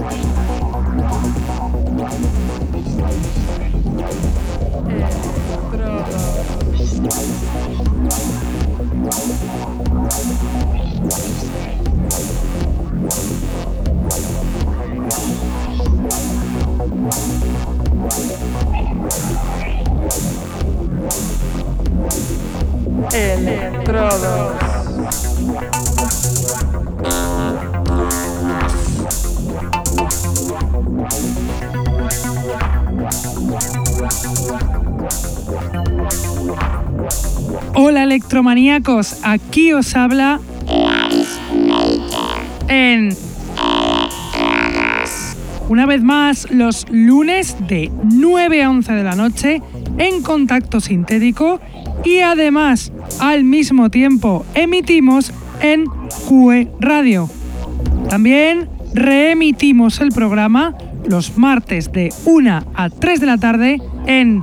Estrada. Electrodos. Electromaníacos, aquí os habla en una vez más los lunes de 9 a 11 de la noche en contacto sintético y además al mismo tiempo emitimos en QE Radio. También reemitimos el programa los martes de 1 a 3 de la tarde en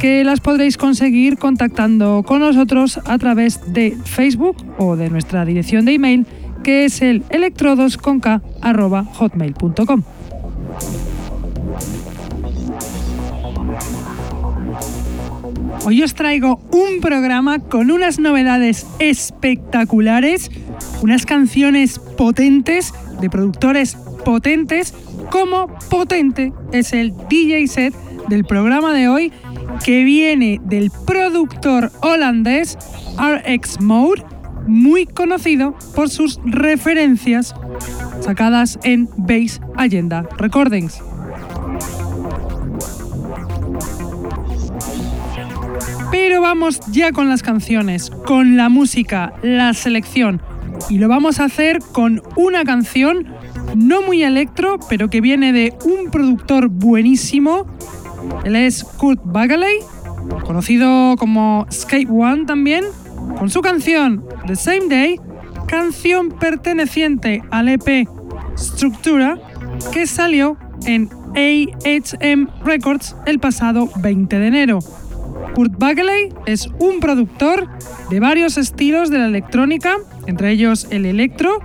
que las podréis conseguir contactando con nosotros a través de Facebook o de nuestra dirección de email que es el electrodosconk.hotmail.com. Hoy os traigo un programa con unas novedades espectaculares, unas canciones potentes de productores potentes, como potente es el DJ set del programa de hoy que viene del productor holandés RX Mode, muy conocido por sus referencias sacadas en Base Agenda Recordings. Pero vamos ya con las canciones, con la música, la selección. Y lo vamos a hacer con una canción no muy electro, pero que viene de un productor buenísimo él es Kurt Bagaley, conocido como Skate One también, con su canción The Same Day, canción perteneciente al EP Structura, que salió en AHM Records el pasado 20 de enero. Kurt Bagley es un productor de varios estilos de la electrónica, entre ellos el electro,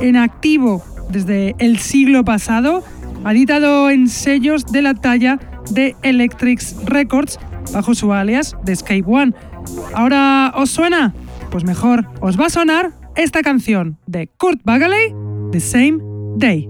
en activo desde el siglo pasado, ha editado en sellos de la talla de Electrics Records bajo su alias de Skype One. ¿Ahora os suena? Pues mejor os va a sonar esta canción de Kurt Bagaley, The Same Day.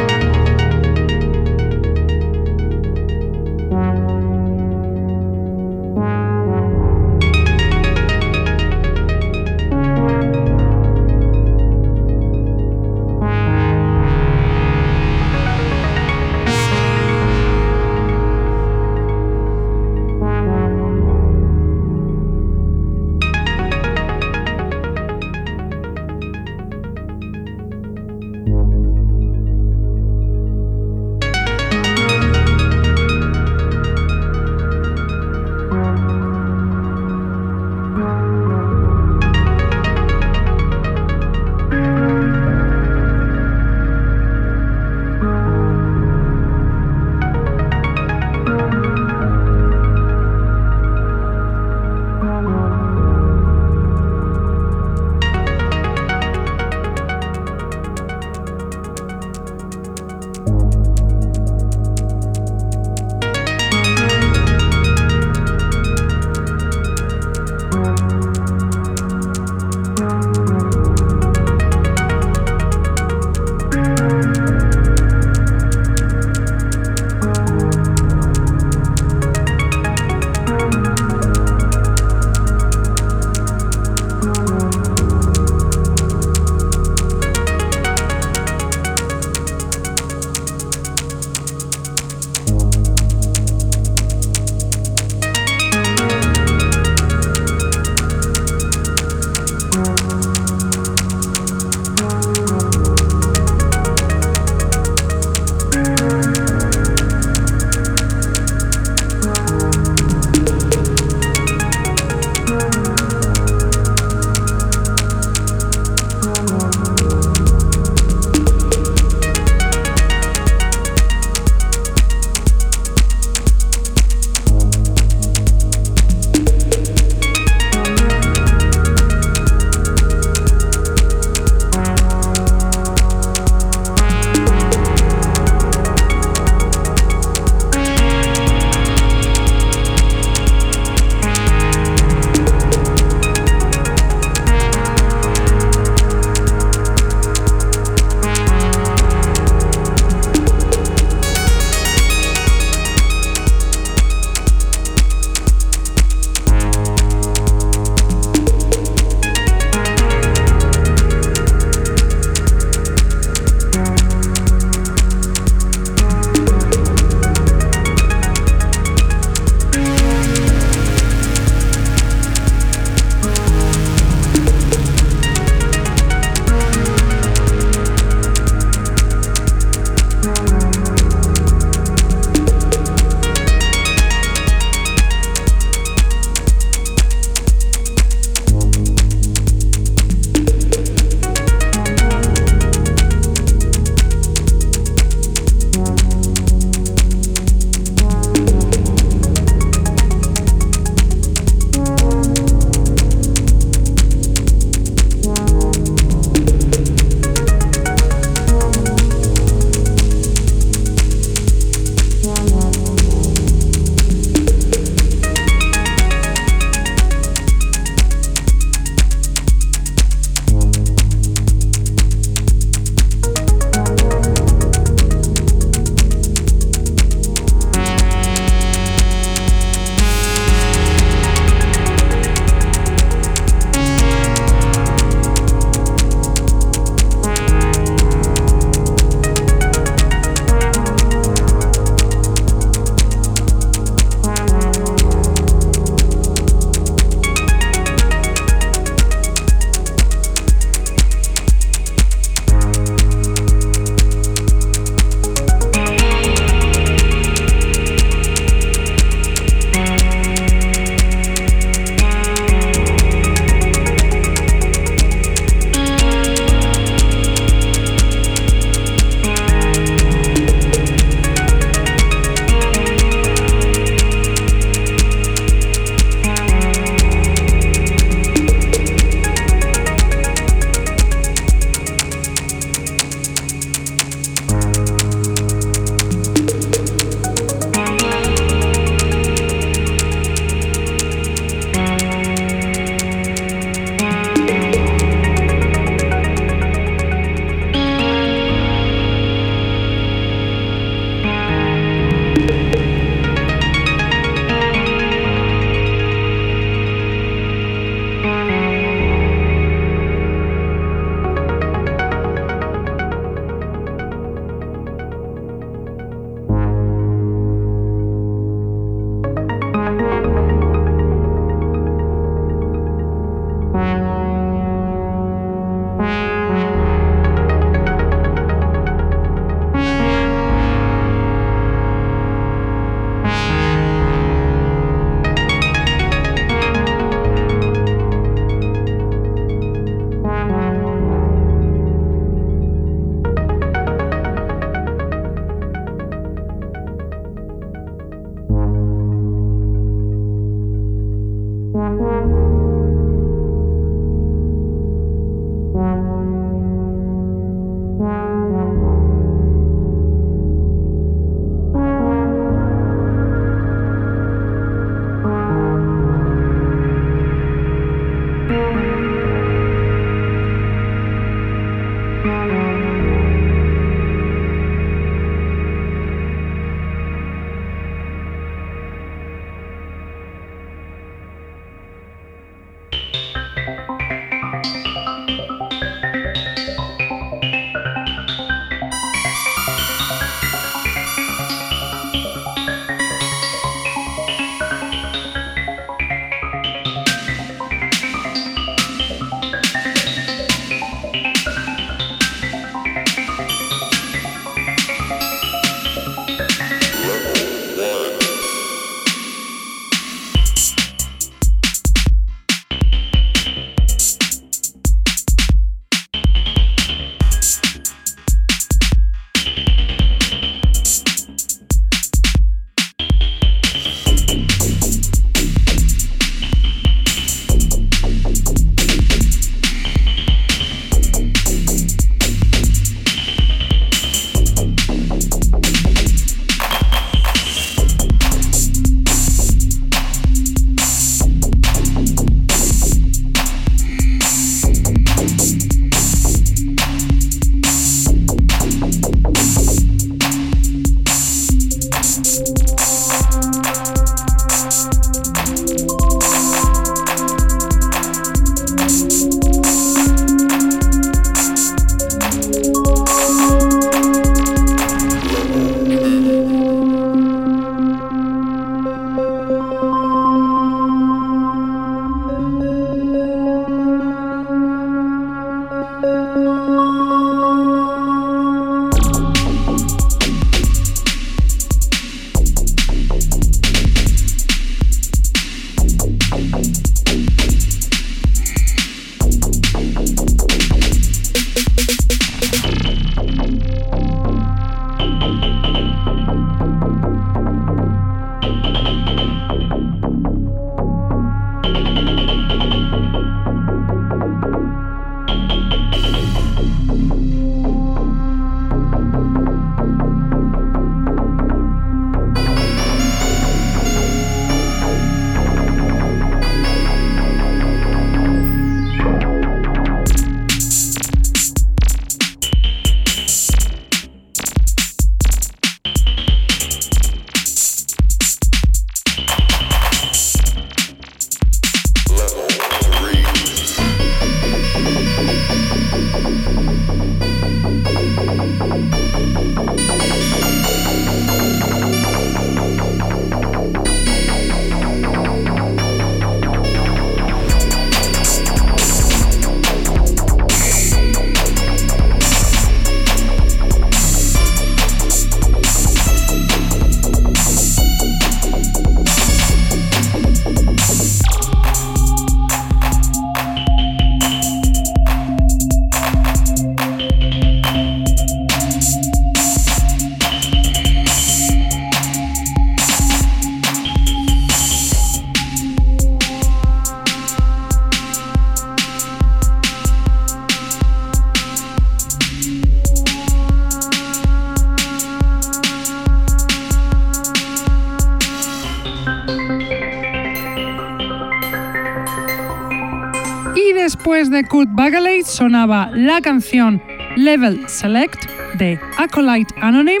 Kurt Bagaley sonaba la canción Level Select de Acolyte Anonym,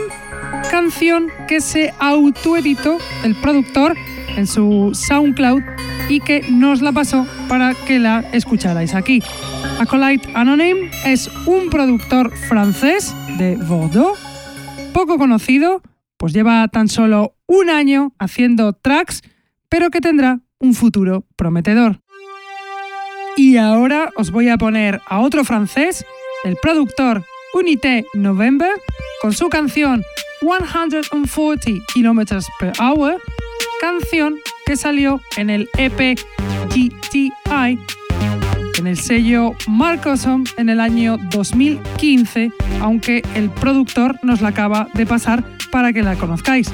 canción que se autoeditó el productor en su SoundCloud y que nos la pasó para que la escucharais aquí. Acolyte Anonym es un productor francés de Bordeaux, poco conocido, pues lleva tan solo un año haciendo tracks, pero que tendrá un futuro prometedor. Y ahora os voy a poner a otro francés, el productor Unité November, con su canción 140 km per hour, canción que salió en el EP GTI en el sello Marcosom en el año 2015, aunque el productor nos la acaba de pasar para que la conozcáis.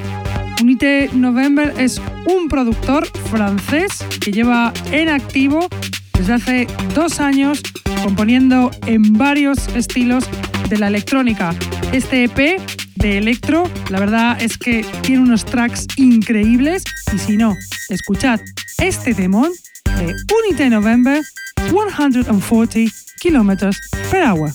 Unite November es un productor francés que lleva en activo desde hace dos años componiendo en varios estilos de la electrónica. Este EP de electro, la verdad es que tiene unos tracks increíbles y si no, escuchad este demon de Unite November 140 km per hour.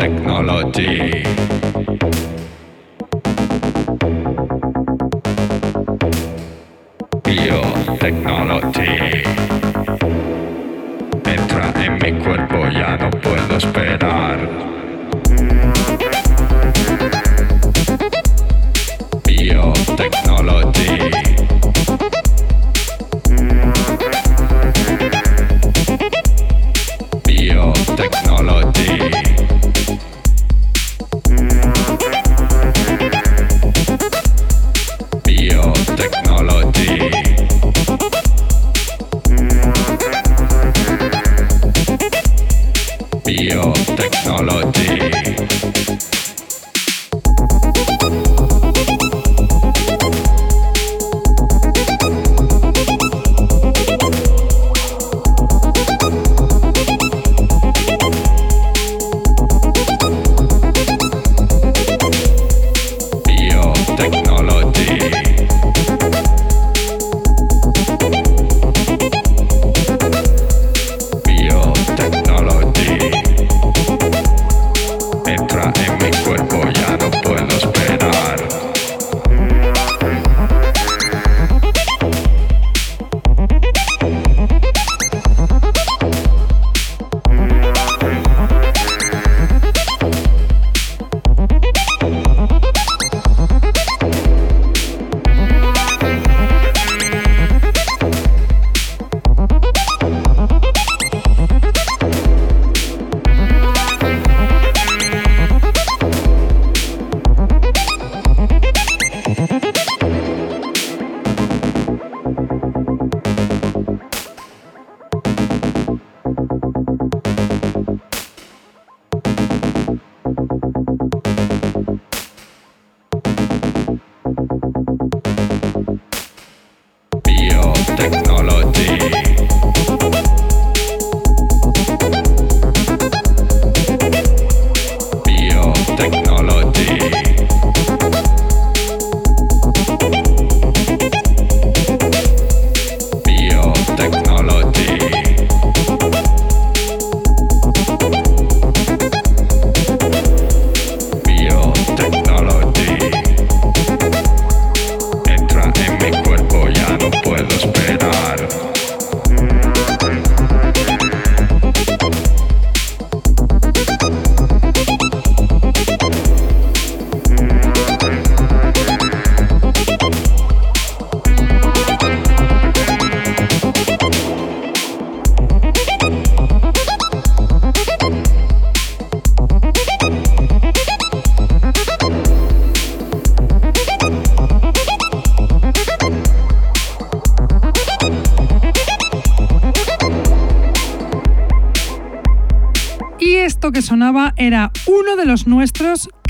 technology. Biotechnology. Entra en mi cuerpo, ya no puedo esperar. Biotechnology.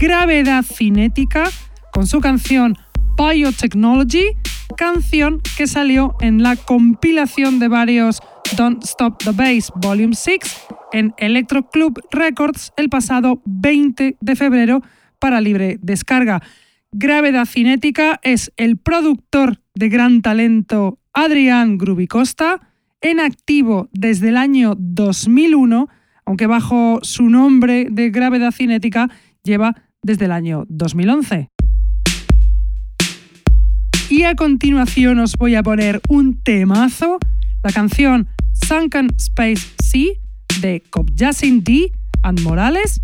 Gravedad Cinética, con su canción Biotechnology, canción que salió en la compilación de varios Don't Stop the Bass Volume 6 en Electro Club Records el pasado 20 de febrero para libre descarga. Gravedad Cinética es el productor de gran talento Adrián Grubicosta, en activo desde el año 2001 aunque bajo su nombre de gravedad cinética lleva desde el año 2011. Y a continuación os voy a poner un temazo, la canción Sunken Space Sea de Cobjasin D and Morales,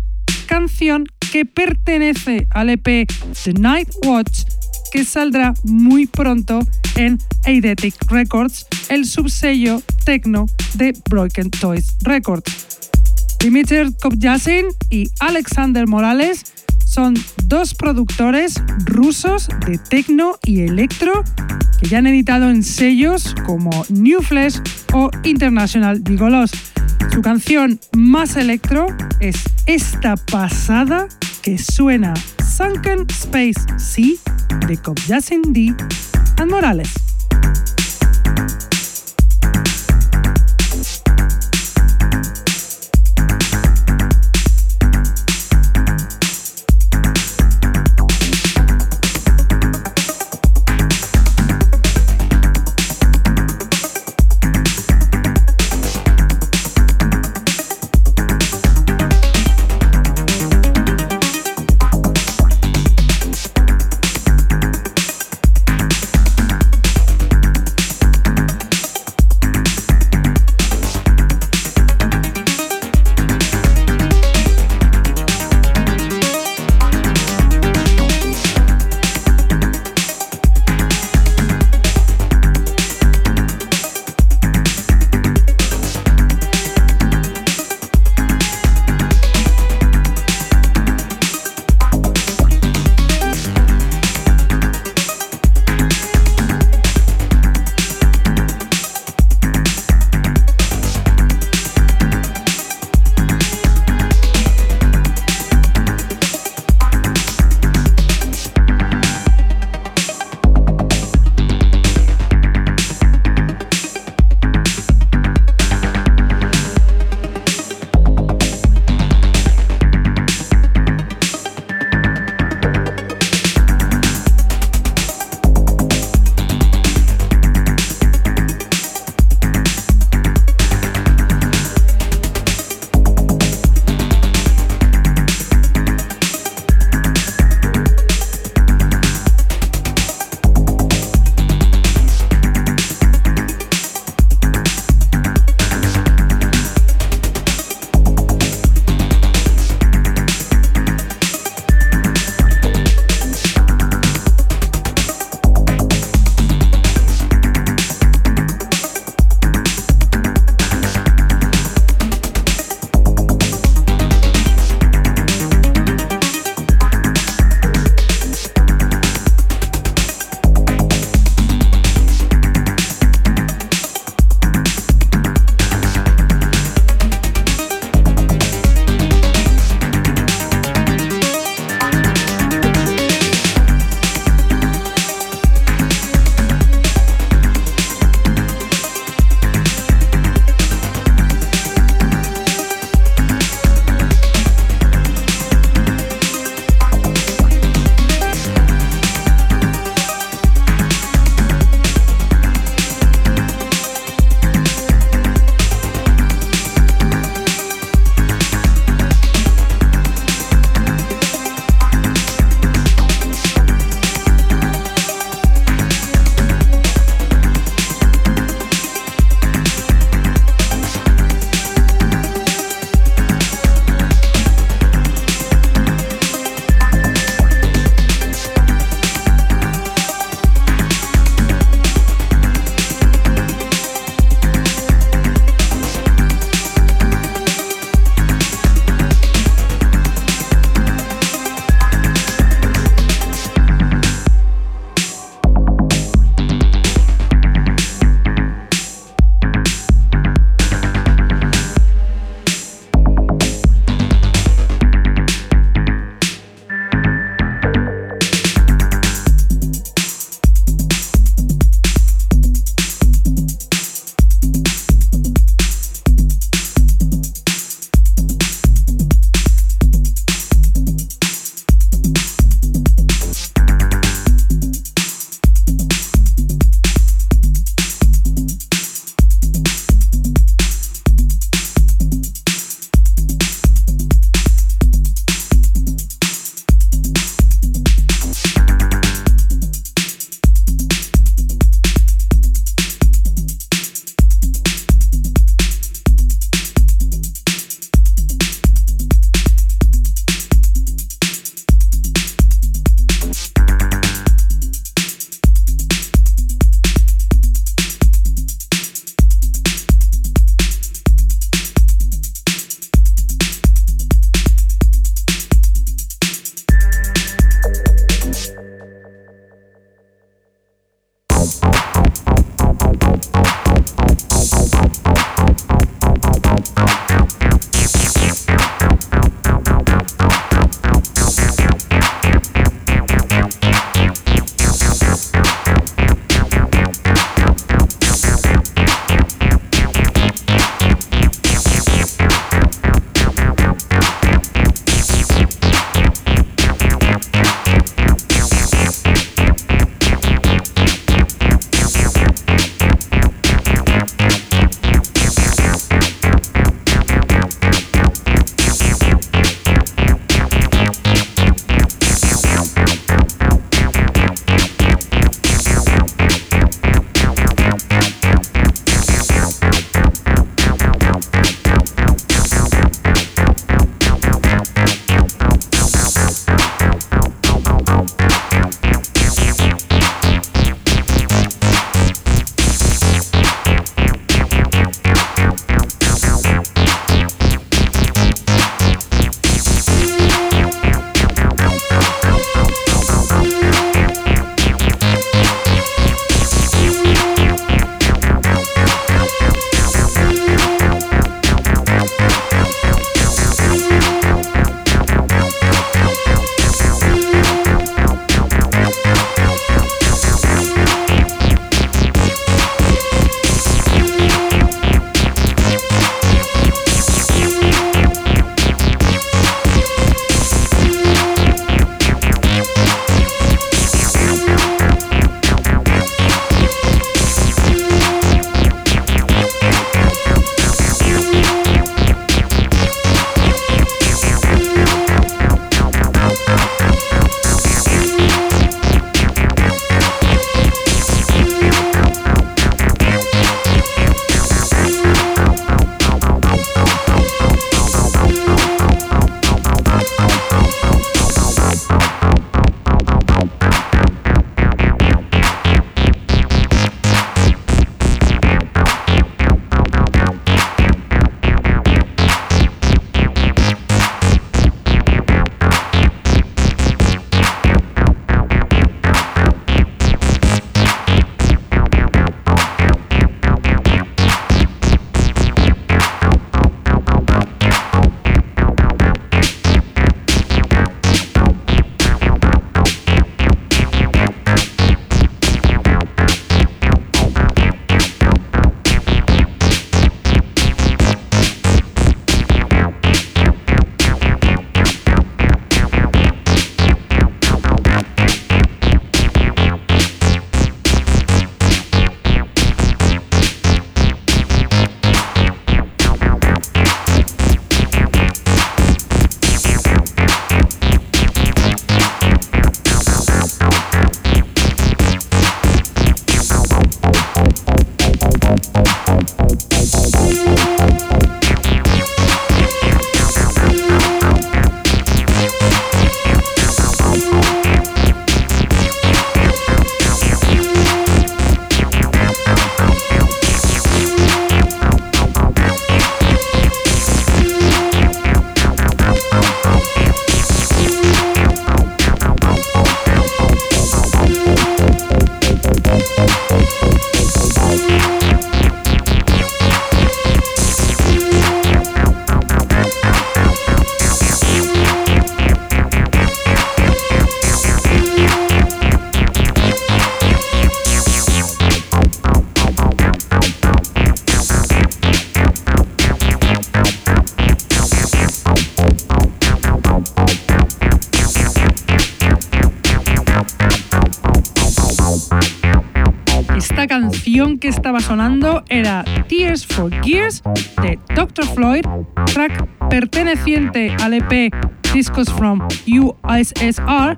canción que pertenece al EP The Night Watch que saldrá muy pronto en Eidetic Records, el subsello techno de Broken Toys Records. Dimitri Kopjasin y Alexander Morales son dos productores rusos de techno y electro que ya han editado en sellos como New Flesh o International Gigolos. Su canción más electro es esta pasada que suena Sunken Space Sea de Kopjasin D and Morales. Estaba sonando era Tears for Gears de Dr. Floyd, track perteneciente al EP Discos from USSR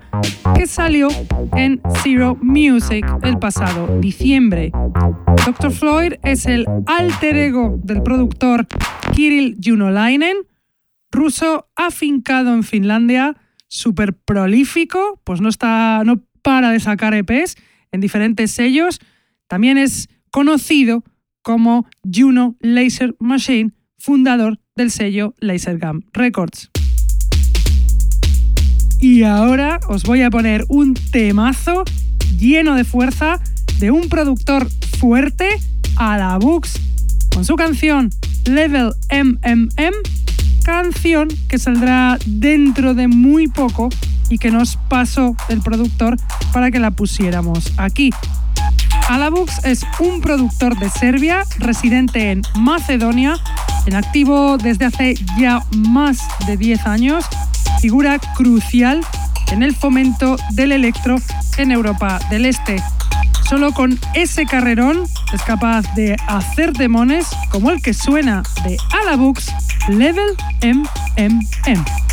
que salió en Zero Music el pasado diciembre. Dr. Floyd es el alter ego del productor Kirill Junolainen, ruso afincado en Finlandia, súper prolífico, pues no, está, no para de sacar EPs en diferentes sellos. También es conocido como Juno Laser Machine, fundador del sello Lasergam Records. Y ahora os voy a poner un temazo lleno de fuerza de un productor fuerte a la Books con su canción Level MMM, canción que saldrá dentro de muy poco y que nos pasó el productor para que la pusiéramos aquí. Alabux es un productor de Serbia, residente en Macedonia, en activo desde hace ya más de 10 años figura crucial en el fomento del electro en Europa del Este. Solo con ese carrerón es capaz de hacer demones como el que suena de Alabux Level MMM.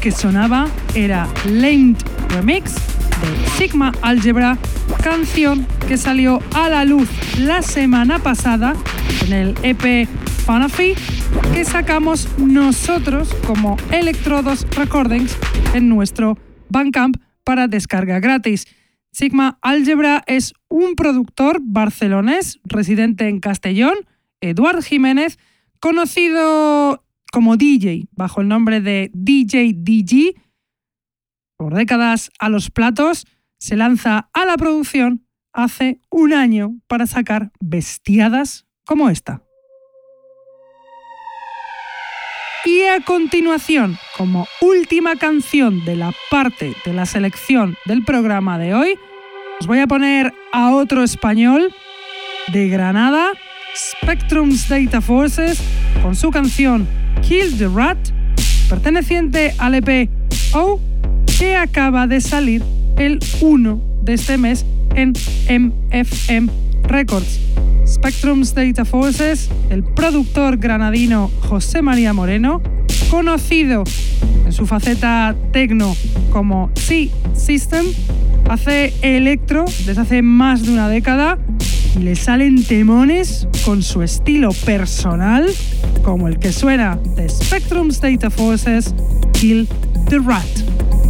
Que sonaba era Lamed Remix de Sigma Algebra, canción que salió a la luz la semana pasada en el EP Fanafi que sacamos nosotros como Electrodos Recordings en nuestro Bandcamp para descarga gratis. Sigma Algebra es un productor barcelonés residente en Castellón, Eduard Jiménez, conocido como DJ bajo el nombre de DJ DG. Por décadas a los platos, se lanza a la producción hace un año para sacar bestiadas como esta. Y a continuación, como última canción de la parte de la selección del programa de hoy, os voy a poner a otro español de Granada, Spectrum's Data Forces, con su canción Kill the Rat, perteneciente al EP O, que acaba de salir el 1 de este mes en MFM Records. Spectrum's Data Forces, el productor granadino José María Moreno, conocido en su faceta tecno como C System, hace electro desde hace más de una década y le salen temones con su estilo personal, como el que suena de Spectrum's Data Forces, Kill the Rat.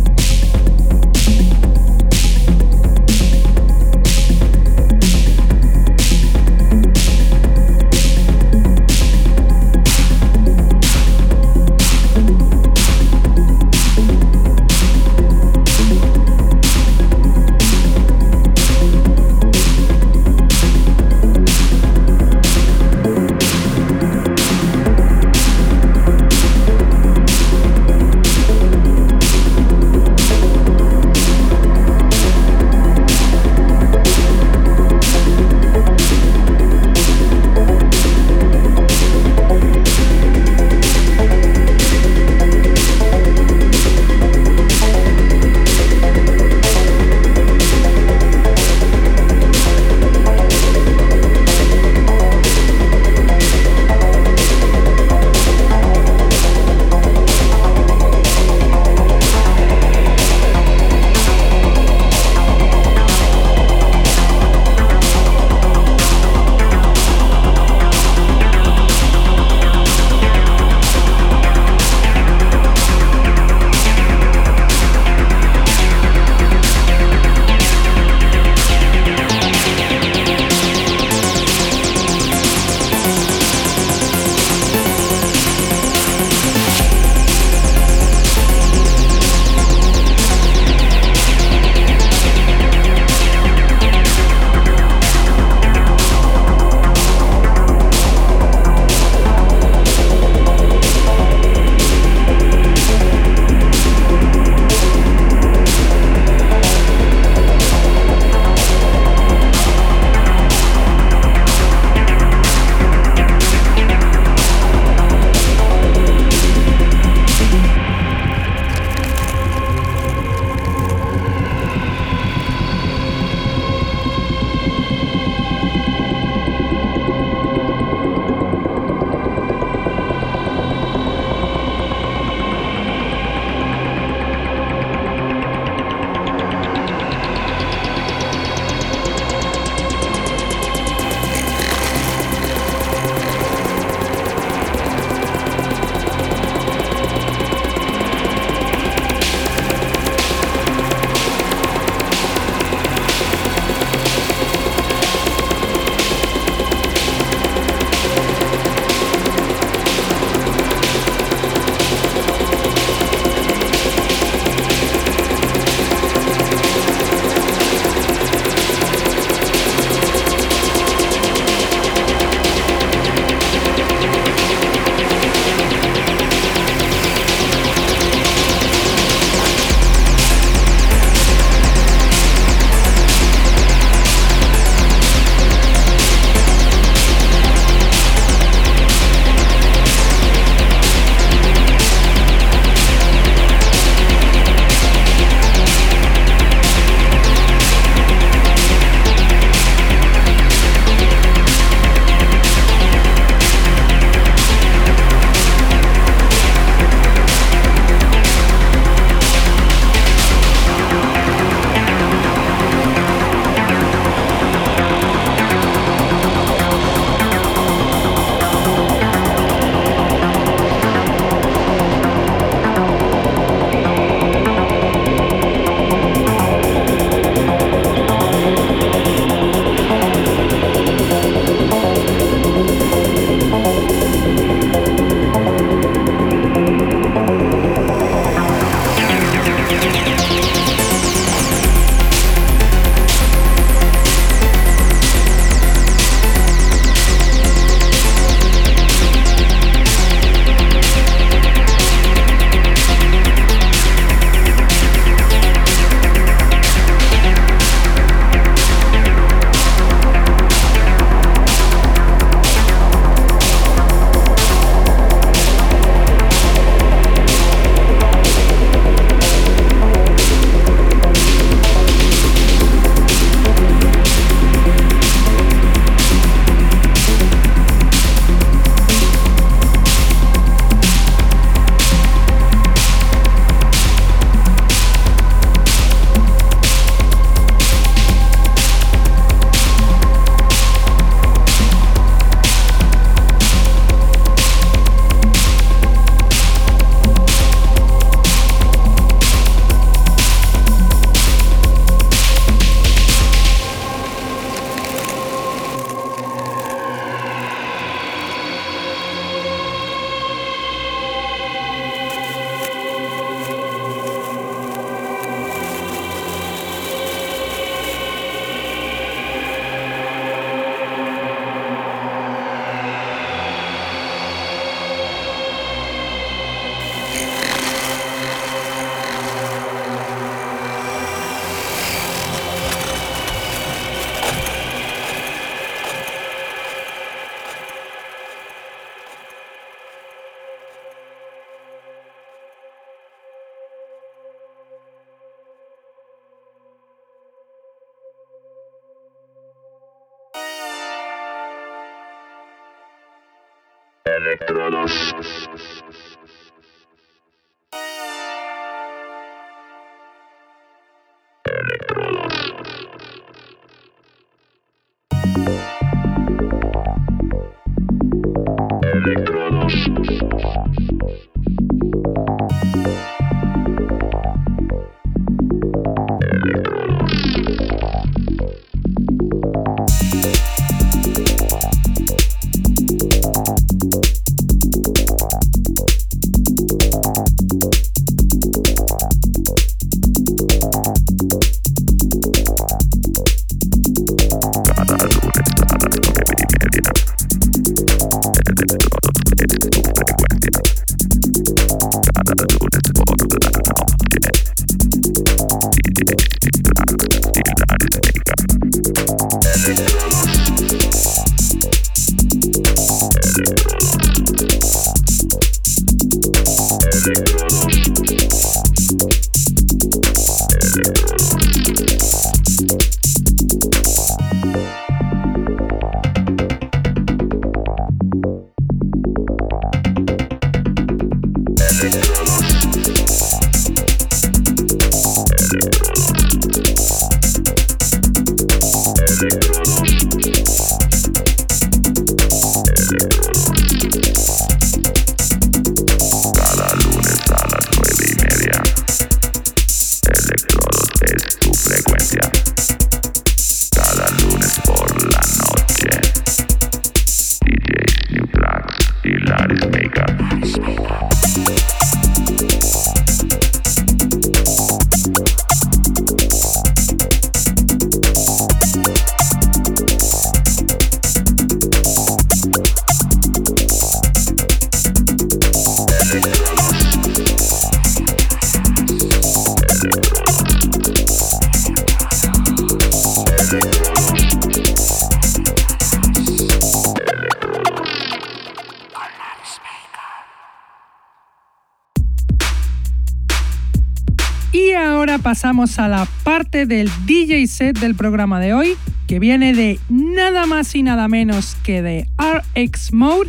A la parte del DJ set del programa de hoy, que viene de nada más y nada menos que de RX Mode,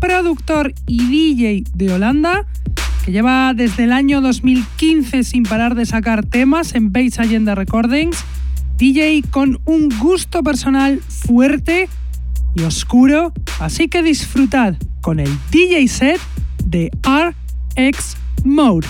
productor y DJ de Holanda, que lleva desde el año 2015 sin parar de sacar temas en Base Agenda Recordings, DJ con un gusto personal fuerte y oscuro, así que disfrutad con el DJ set de RX Mode.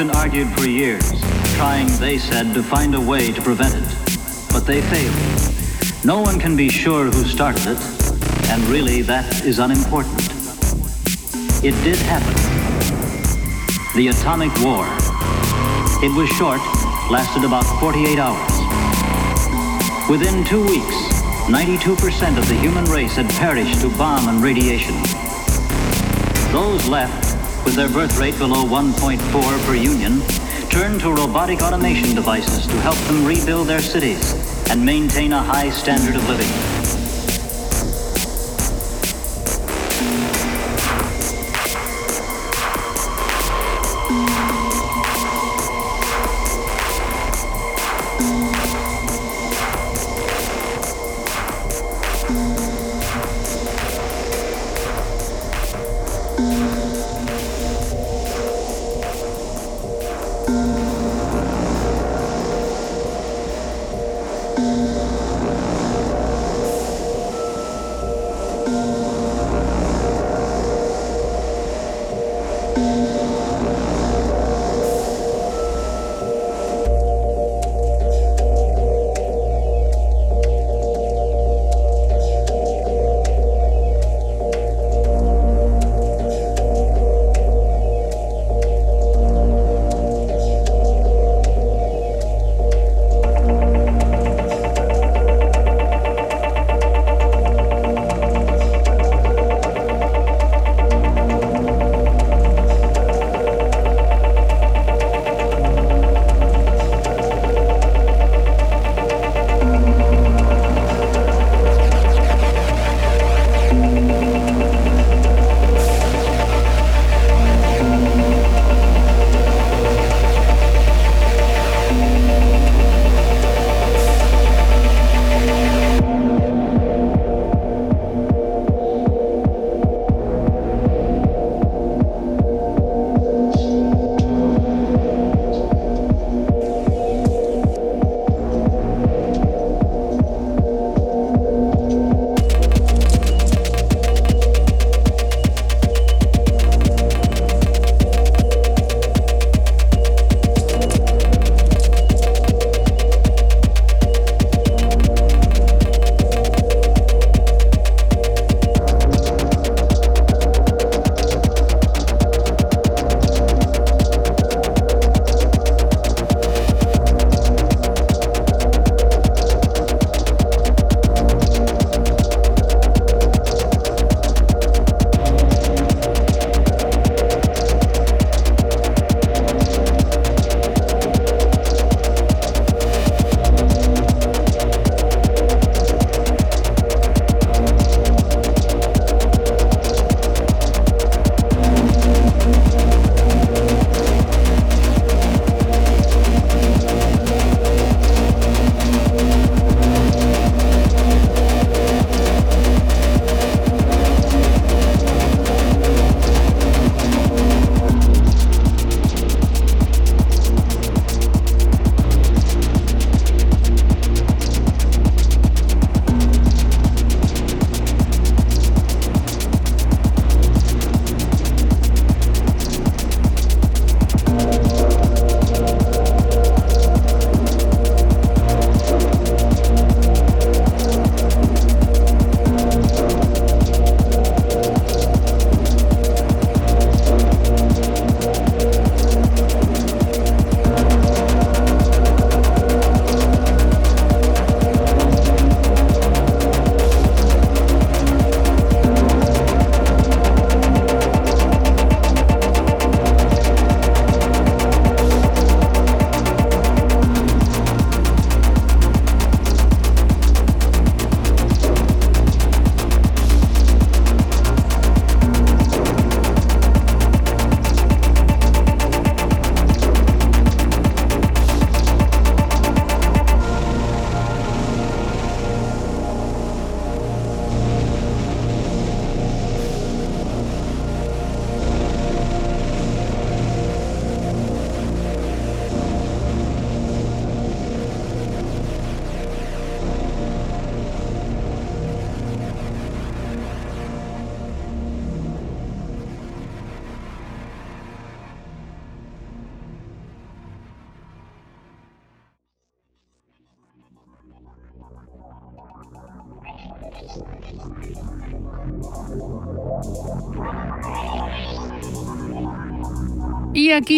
Argued for years, trying, they said, to find a way to prevent it. But they failed. No one can be sure who started it, and really that is unimportant. It did happen. The atomic war. It was short, lasted about 48 hours. Within two weeks, 92% of the human race had perished to bomb and radiation. Those left with their birth rate below 1.4 per union, turn to robotic automation devices to help them rebuild their cities and maintain a high standard of living.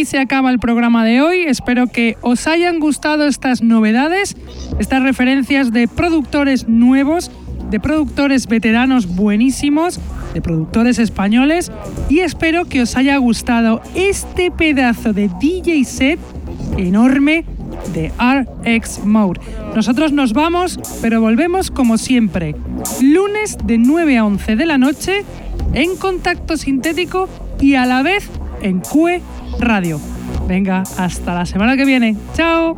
Se acaba el programa de hoy. Espero que os hayan gustado estas novedades, estas referencias de productores nuevos, de productores veteranos buenísimos, de productores españoles. Y espero que os haya gustado este pedazo de DJ set enorme de RX Mode. Nosotros nos vamos, pero volvemos como siempre. Lunes de 9 a 11 de la noche en contacto sintético y a la vez en QE Radio. Venga, hasta la semana que viene. ¡Chao!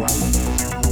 Wow.